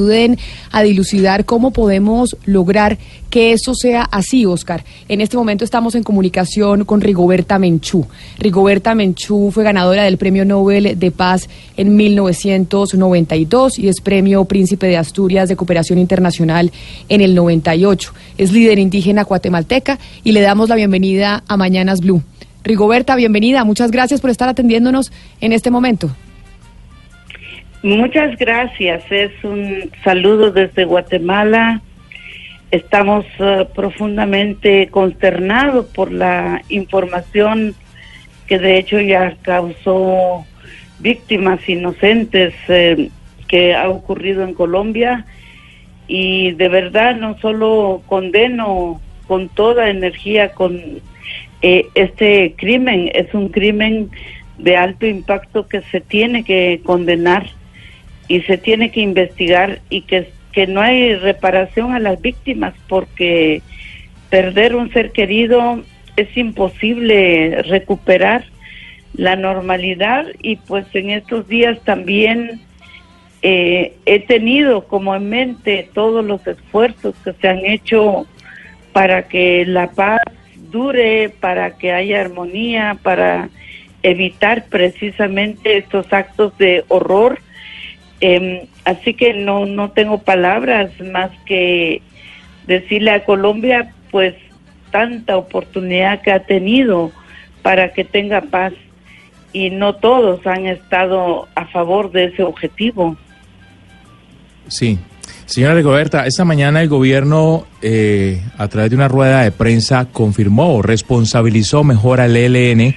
Ayuden a dilucidar cómo podemos lograr que esto sea así, Oscar. En este momento estamos en comunicación con Rigoberta Menchú. Rigoberta Menchú fue ganadora del Premio Nobel de Paz en 1992 y es Premio Príncipe de Asturias de Cooperación Internacional en el 98. Es líder indígena guatemalteca y le damos la bienvenida a Mañanas Blue. Rigoberta, bienvenida. Muchas gracias por estar atendiéndonos en este momento. Muchas gracias. Es un saludo desde Guatemala. Estamos uh, profundamente consternados por la información que de hecho ya causó víctimas inocentes eh, que ha ocurrido en Colombia. Y de verdad no solo condeno con toda energía con eh, este crimen, es un crimen de alto impacto que se tiene que condenar y se tiene que investigar y que, que no hay reparación a las víctimas porque perder un ser querido es imposible recuperar la normalidad y pues en estos días también eh, he tenido como en mente todos los esfuerzos que se han hecho para que la paz dure, para que haya armonía, para evitar precisamente estos actos de horror eh, así que no, no tengo palabras más que decirle a Colombia, pues, tanta oportunidad que ha tenido para que tenga paz y no todos han estado a favor de ese objetivo. Sí. Señora Rigoberta, esta mañana el gobierno, eh, a través de una rueda de prensa, confirmó o responsabilizó mejor al ELN,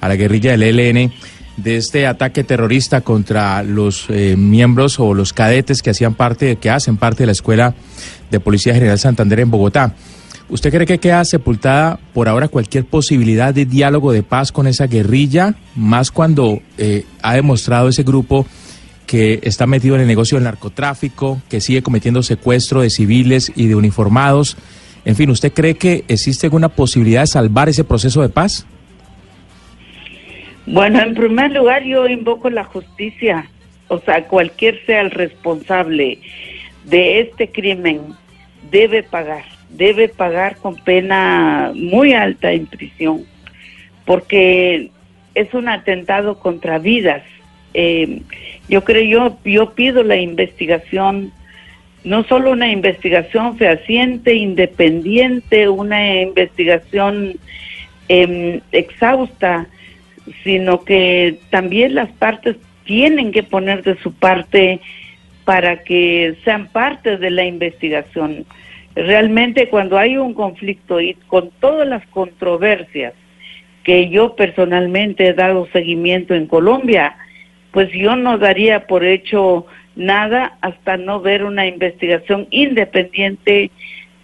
a la guerrilla del ELN, de este ataque terrorista contra los eh, miembros o los cadetes que hacían parte, que hacen parte de la Escuela de Policía General Santander en Bogotá. ¿Usted cree que queda sepultada por ahora cualquier posibilidad de diálogo de paz con esa guerrilla, más cuando eh, ha demostrado ese grupo que está metido en el negocio del narcotráfico, que sigue cometiendo secuestro de civiles y de uniformados? En fin, ¿usted cree que existe alguna posibilidad de salvar ese proceso de paz? Bueno, en primer lugar yo invoco la justicia, o sea, cualquier sea el responsable de este crimen debe pagar, debe pagar con pena muy alta en prisión, porque es un atentado contra vidas. Eh, yo creo, yo, yo pido la investigación, no solo una investigación fehaciente, independiente, una investigación eh, exhausta, sino que también las partes tienen que poner de su parte para que sean parte de la investigación. Realmente cuando hay un conflicto y con todas las controversias que yo personalmente he dado seguimiento en Colombia, pues yo no daría por hecho nada hasta no ver una investigación independiente,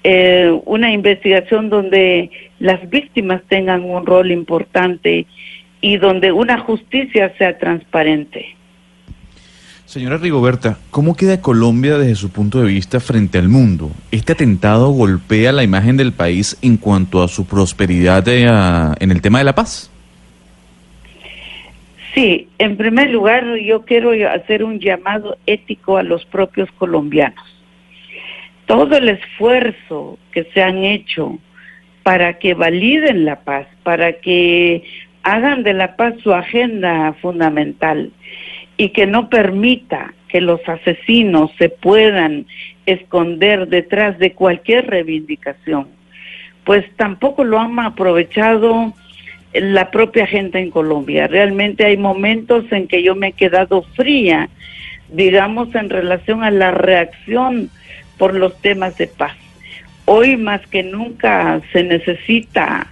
eh, una investigación donde las víctimas tengan un rol importante y donde una justicia sea transparente. Señora Rigoberta, ¿cómo queda Colombia desde su punto de vista frente al mundo? ¿Este atentado golpea la imagen del país en cuanto a su prosperidad ah, en el tema de la paz? Sí, en primer lugar yo quiero hacer un llamado ético a los propios colombianos. Todo el esfuerzo que se han hecho para que validen la paz, para que hagan de la paz su agenda fundamental y que no permita que los asesinos se puedan esconder detrás de cualquier reivindicación, pues tampoco lo han aprovechado la propia gente en Colombia. Realmente hay momentos en que yo me he quedado fría, digamos, en relación a la reacción por los temas de paz. Hoy más que nunca se necesita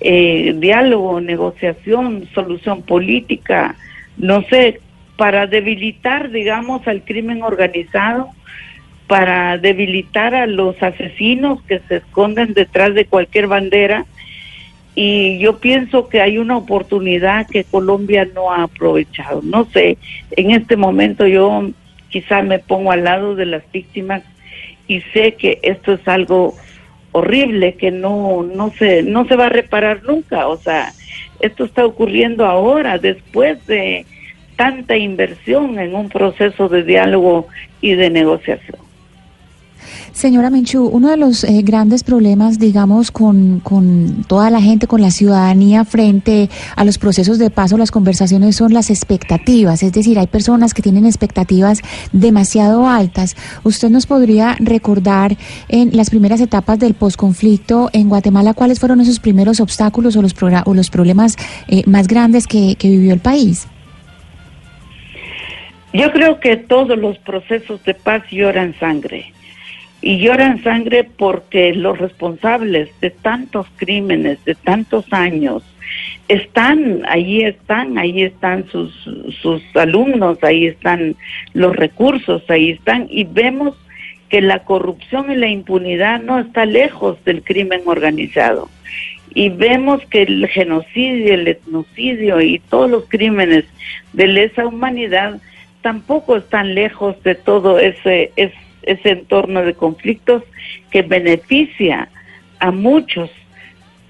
eh, diálogo, negociación, solución política, no sé, para debilitar, digamos, al crimen organizado, para debilitar a los asesinos que se esconden detrás de cualquier bandera y yo pienso que hay una oportunidad que Colombia no ha aprovechado. No sé, en este momento yo quizá me pongo al lado de las víctimas y sé que esto es algo horrible que no no se no se va a reparar nunca, o sea, esto está ocurriendo ahora después de tanta inversión en un proceso de diálogo y de negociación. Señora Menchú, uno de los eh, grandes problemas, digamos, con, con, toda la gente, con la ciudadanía frente a los procesos de paso, las conversaciones son las expectativas. Es decir, hay personas que tienen expectativas demasiado altas. ¿Usted nos podría recordar en las primeras etapas del posconflicto en Guatemala cuáles fueron esos primeros obstáculos o los, o los problemas eh, más grandes que, que vivió el país? Yo creo que todos los procesos de paz lloran sangre y lloran sangre porque los responsables de tantos crímenes, de tantos años, están, ahí están, ahí están sus, sus alumnos, ahí están los recursos, ahí están, y vemos que la corrupción y la impunidad no está lejos del crimen organizado. Y vemos que el genocidio, el etnocidio y todos los crímenes de lesa humanidad tampoco están lejos de todo ese, ese ese entorno de conflictos que beneficia a muchos,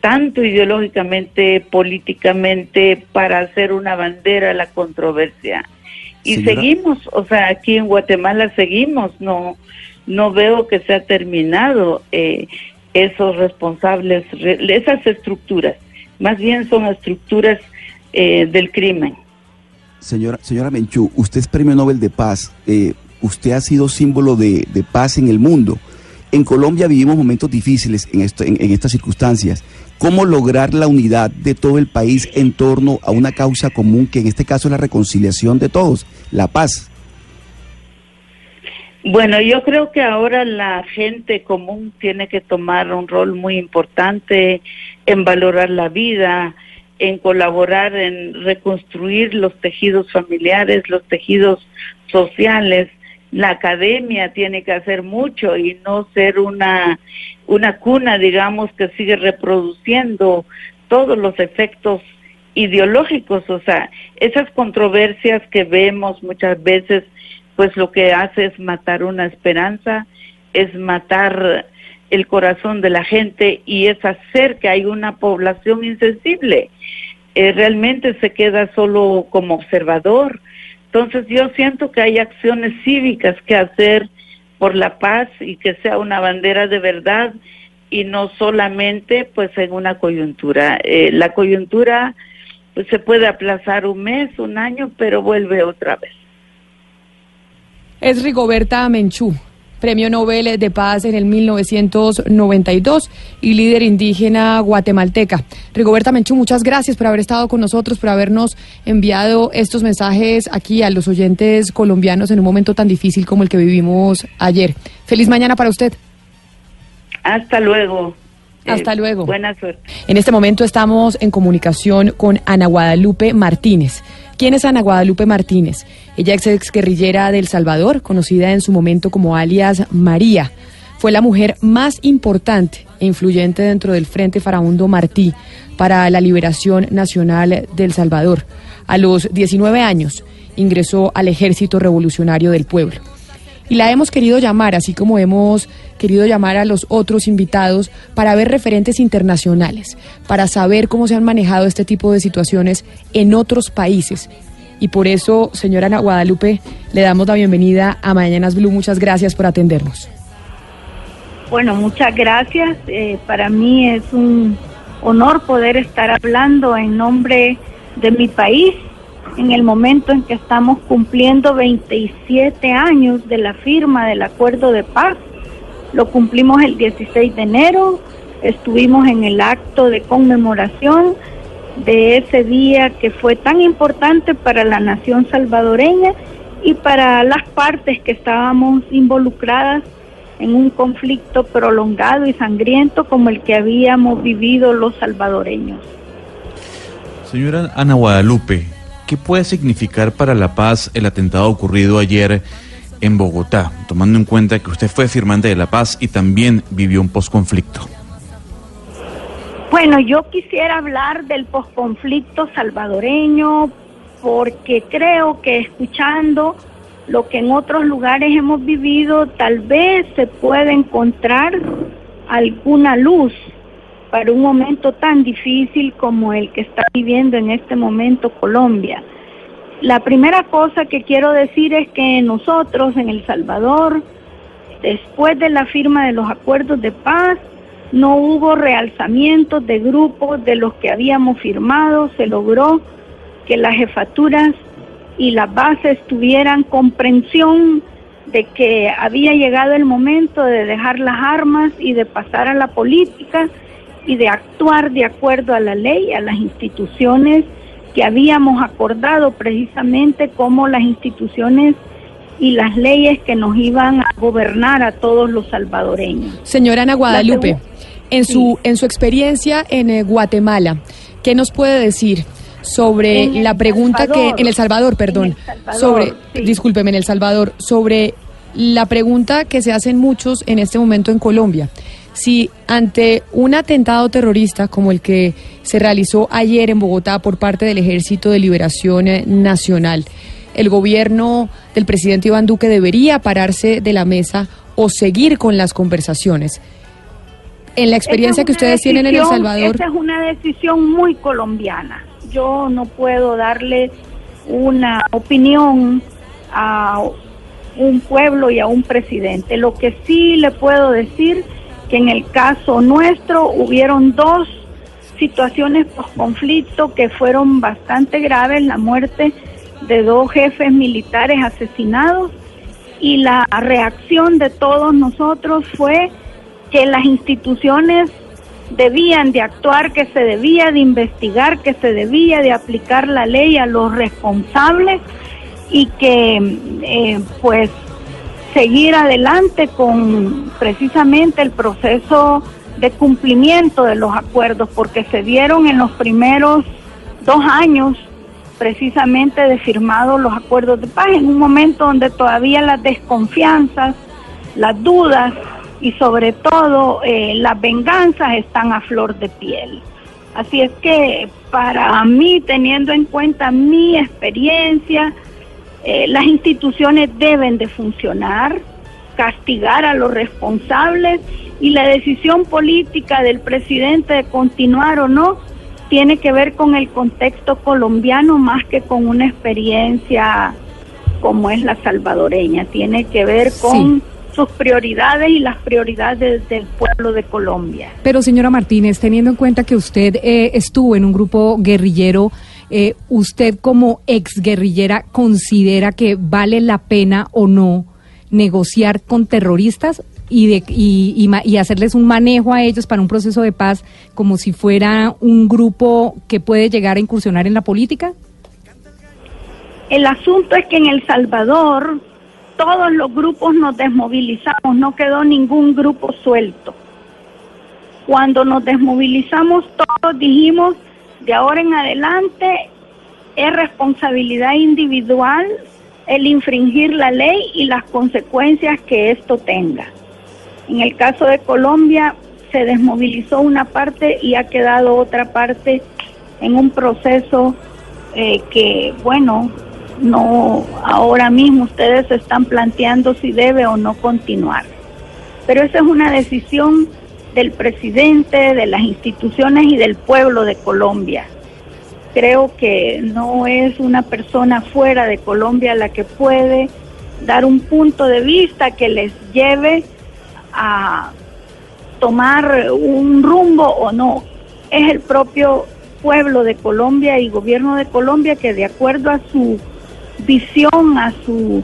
tanto ideológicamente, políticamente, para hacer una bandera a la controversia. Y seguimos, o sea, aquí en Guatemala seguimos, no, no veo que se ha terminado eh, esos responsables, esas estructuras, más bien son estructuras eh, del crimen. Señora, señora Menchú, usted es premio Nobel de Paz. Eh, usted ha sido símbolo de, paz en el mundo. En Colombia vivimos momentos difíciles en, esto, en, estas circunstancias. ¿Cómo lograr la unidad de todo el país en torno a una causa común, que en este caso es la reconciliación de todos, la paz? Bueno, yo creo que ahora la gente común tiene que tomar un rol muy importante en valorar la vida, en colaborar en reconstruir los tejidos familiares, los tejidos sociales, la academia tiene que hacer mucho y no ser una, una cuna, digamos, que sigue reproduciendo todos los efectos ideológicos, o sea, esas controversias que vemos muchas veces, pues lo que hace es matar una esperanza, es matar el corazón de la gente y es hacer que hay una población insensible. Eh, realmente se queda solo como observador, entonces yo siento que hay acciones cívicas que hacer por la paz y que sea una bandera de verdad y no solamente pues en una coyuntura. Eh, la coyuntura pues se puede aplazar un mes, un año, pero vuelve otra vez. Es Rigoberta Menchú, Premio Nobel de Paz en el 1992 y líder indígena guatemalteca. Rigoberta Menchú, muchas gracias por haber estado con nosotros, por habernos enviado estos mensajes aquí a los oyentes colombianos en un momento tan difícil como el que vivimos ayer. Feliz mañana para usted. Hasta luego. Hasta eh, luego. Buena suerte. En este momento estamos en comunicación con Ana Guadalupe Martínez. ¿Quién es Ana Guadalupe Martínez? Ella es ex guerrillera del Salvador, conocida en su momento como alias María. Fue la mujer más importante e influyente dentro del Frente Farabundo Martí para la liberación nacional del Salvador. A los 19 años ingresó al Ejército Revolucionario del Pueblo. Y la hemos querido llamar, así como hemos querido llamar a los otros invitados para ver referentes internacionales, para saber cómo se han manejado este tipo de situaciones en otros países. Y por eso, señora Ana Guadalupe, le damos la bienvenida a Mañanas Blue. Muchas gracias por atendernos. Bueno, muchas gracias. Eh, para mí es un honor poder estar hablando en nombre de mi país en el momento en que estamos cumpliendo 27 años de la firma del acuerdo de paz lo cumplimos el 16 de enero, estuvimos en el acto de conmemoración de ese día que fue tan importante para la nación salvadoreña y para las partes que estábamos involucradas en un conflicto prolongado y sangriento como el que habíamos vivido los salvadoreños. Señora Ana Guadalupe, ¿qué puede significar para la paz el atentado ocurrido ayer en Bogotá, tomando en cuenta que usted fue firmante de la paz y también vivió un posconflicto? Bueno, yo quisiera hablar del posconflicto salvadoreño porque creo que escuchando lo que en otros lugares hemos vivido, tal vez se puede encontrar alguna luz para un momento tan difícil como el que está viviendo en este momento Colombia. La primera cosa que quiero decir es que nosotros en El Salvador, después de la firma de los acuerdos de paz, no hubo realzamientos de grupos de los que habíamos firmado, se logró que las jefaturas y las bases tuvieran comprensión de que había llegado el momento de dejar las armas y de pasar a la política y de actuar de acuerdo a la ley, a las instituciones que habíamos acordado precisamente como las instituciones y las leyes que nos iban a gobernar a todos los salvadoreños. Señora Ana Guadalupe, en su en su experiencia en eh, Guatemala, ¿qué nos puede decir sobre la pregunta que en El Salvador, perdón, sobre discúlpeme en El Salvador, sobre la pregunta que se hacen muchos en este momento en Colombia? si ante un atentado terrorista como el que se realizó ayer en Bogotá por parte del Ejército de Liberación eh, Nacional, el gobierno del presidente Iván Duque debería pararse de la mesa o seguir con las conversaciones. En la experiencia que ustedes tienen en El Salvador. Esa es una decisión muy colombiana. Yo no puedo darle una opinión a un pueblo y a un presidente. Lo que sí le puedo decir que en el caso nuestro hubieron dos situaciones post conflicto que fueron bastante graves, la muerte de dos jefes militares asesinados y la reacción de todos nosotros fue que las instituciones debían de actuar, que se debía de investigar, que se debía de aplicar la ley a los responsables y que eh, pues seguir adelante con precisamente el proceso de cumplimiento de los acuerdos, porque se dieron en los primeros dos años precisamente de firmados los acuerdos de paz, en un momento donde todavía las desconfianzas, las dudas y sobre todo eh, las venganzas están a flor de piel. Así es que para mí, teniendo en cuenta mi experiencia, eh, las instituciones deben de funcionar, castigar a los responsables y la decisión política del presidente de continuar o no tiene que ver con el contexto colombiano más que con una experiencia como es la salvadoreña, tiene que ver con sus prioridades y las prioridades del pueblo de Colombia. Pero señora Martínez, teniendo en cuenta que usted eh, estuvo en un grupo guerrillero eh, ¿usted como exguerrillera considera que vale la pena o no negociar con terroristas y, de, y, y, hacerles un manejo a ellos para un proceso de paz como si fuera un grupo que puede llegar a incursionar en la política? El asunto es que en El Salvador todos los grupos nos desmovilizamos, no quedó ningún grupo suelto. Cuando nos desmovilizamos todos dijimos de ahora en adelante es responsabilidad individual el infringir la ley y las consecuencias que esto tenga. En el caso de Colombia se desmovilizó una parte y ha quedado otra parte en un proceso eh, que, bueno, no ahora mismo ustedes están planteando si debe o no continuar. Pero esa es una decisión del presidente, de las instituciones y del pueblo de Colombia. Creo que no es una persona fuera de Colombia la que puede dar un punto de vista que les lleve a tomar un rumbo o no. Es el propio pueblo de Colombia y gobierno de Colombia que de acuerdo a su visión, a su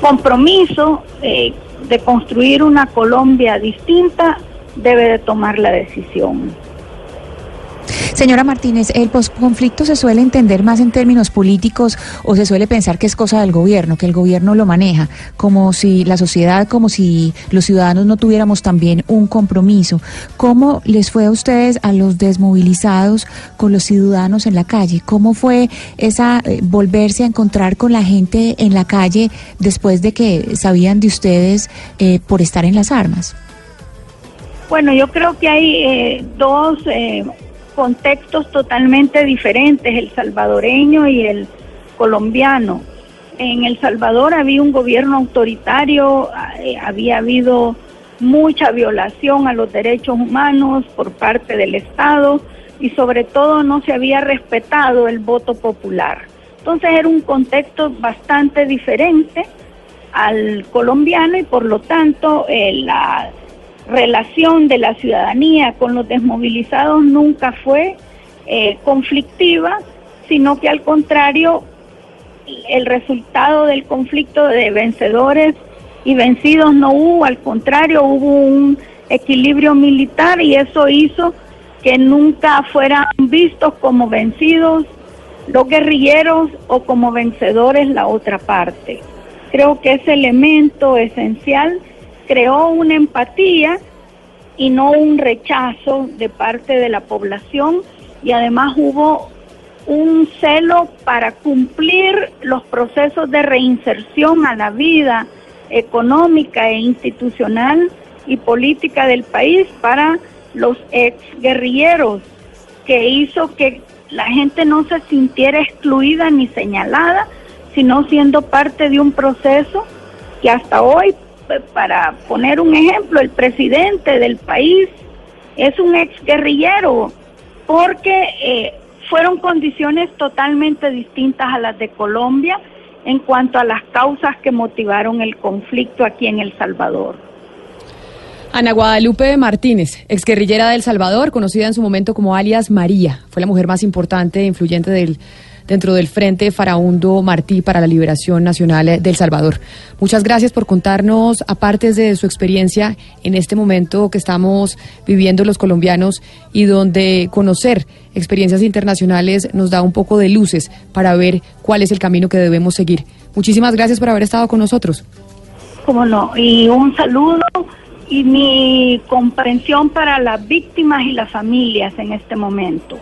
compromiso, eh, de construir una Colombia distinta, debe de tomar la decisión. Señora Martínez, ¿el posconflicto se suele entender más en términos políticos o se suele pensar que es cosa del gobierno, que el gobierno lo maneja, como si la sociedad, como si los ciudadanos no tuviéramos también un compromiso? ¿Cómo les fue a ustedes, a los desmovilizados, con los ciudadanos en la calle? ¿Cómo fue esa eh, volverse a encontrar con la gente en la calle después de que sabían de ustedes eh, por estar en las armas? Bueno, yo creo que hay eh, dos eh, contextos totalmente diferentes, el salvadoreño y el colombiano. En El Salvador había un gobierno autoritario, eh, había habido mucha violación a los derechos humanos por parte del Estado y sobre todo no se había respetado el voto popular. Entonces era un contexto bastante diferente al colombiano y por lo tanto la relación de la ciudadanía con los desmovilizados nunca fue eh, conflictiva, sino que al contrario, el resultado del conflicto de vencedores y vencidos no hubo, al contrario, hubo un equilibrio militar y eso hizo que nunca fueran vistos como vencidos los guerrilleros o como vencedores la otra parte. Creo que ese elemento esencial creó una empatía y no un rechazo de parte de la población. Y además hubo un celo para cumplir los procesos de reinserción a la vida económica e institucional y política del país para los ex guerrilleros, que hizo que la gente no se sintiera excluida ni señalada, sino siendo parte de un proceso que hasta hoy para poner un ejemplo, el presidente del país es un ex guerrillero, porque eh, fueron condiciones totalmente distintas a las de Colombia en cuanto a las causas que motivaron el conflicto aquí en El Salvador. Ana Guadalupe Martínez, exguerrillera de El Salvador, conocida en su momento como alias María, fue la mujer más importante e influyente del dentro del Frente Faraundo Martí para la Liberación Nacional del Salvador. Muchas gracias por contarnos, aparte de su experiencia en este momento que estamos viviendo los colombianos y donde conocer experiencias internacionales nos da un poco de luces para ver cuál es el camino que debemos seguir. Muchísimas gracias por haber estado con nosotros. Cómo no, y un saludo y mi comprensión para las víctimas y las familias en este momento.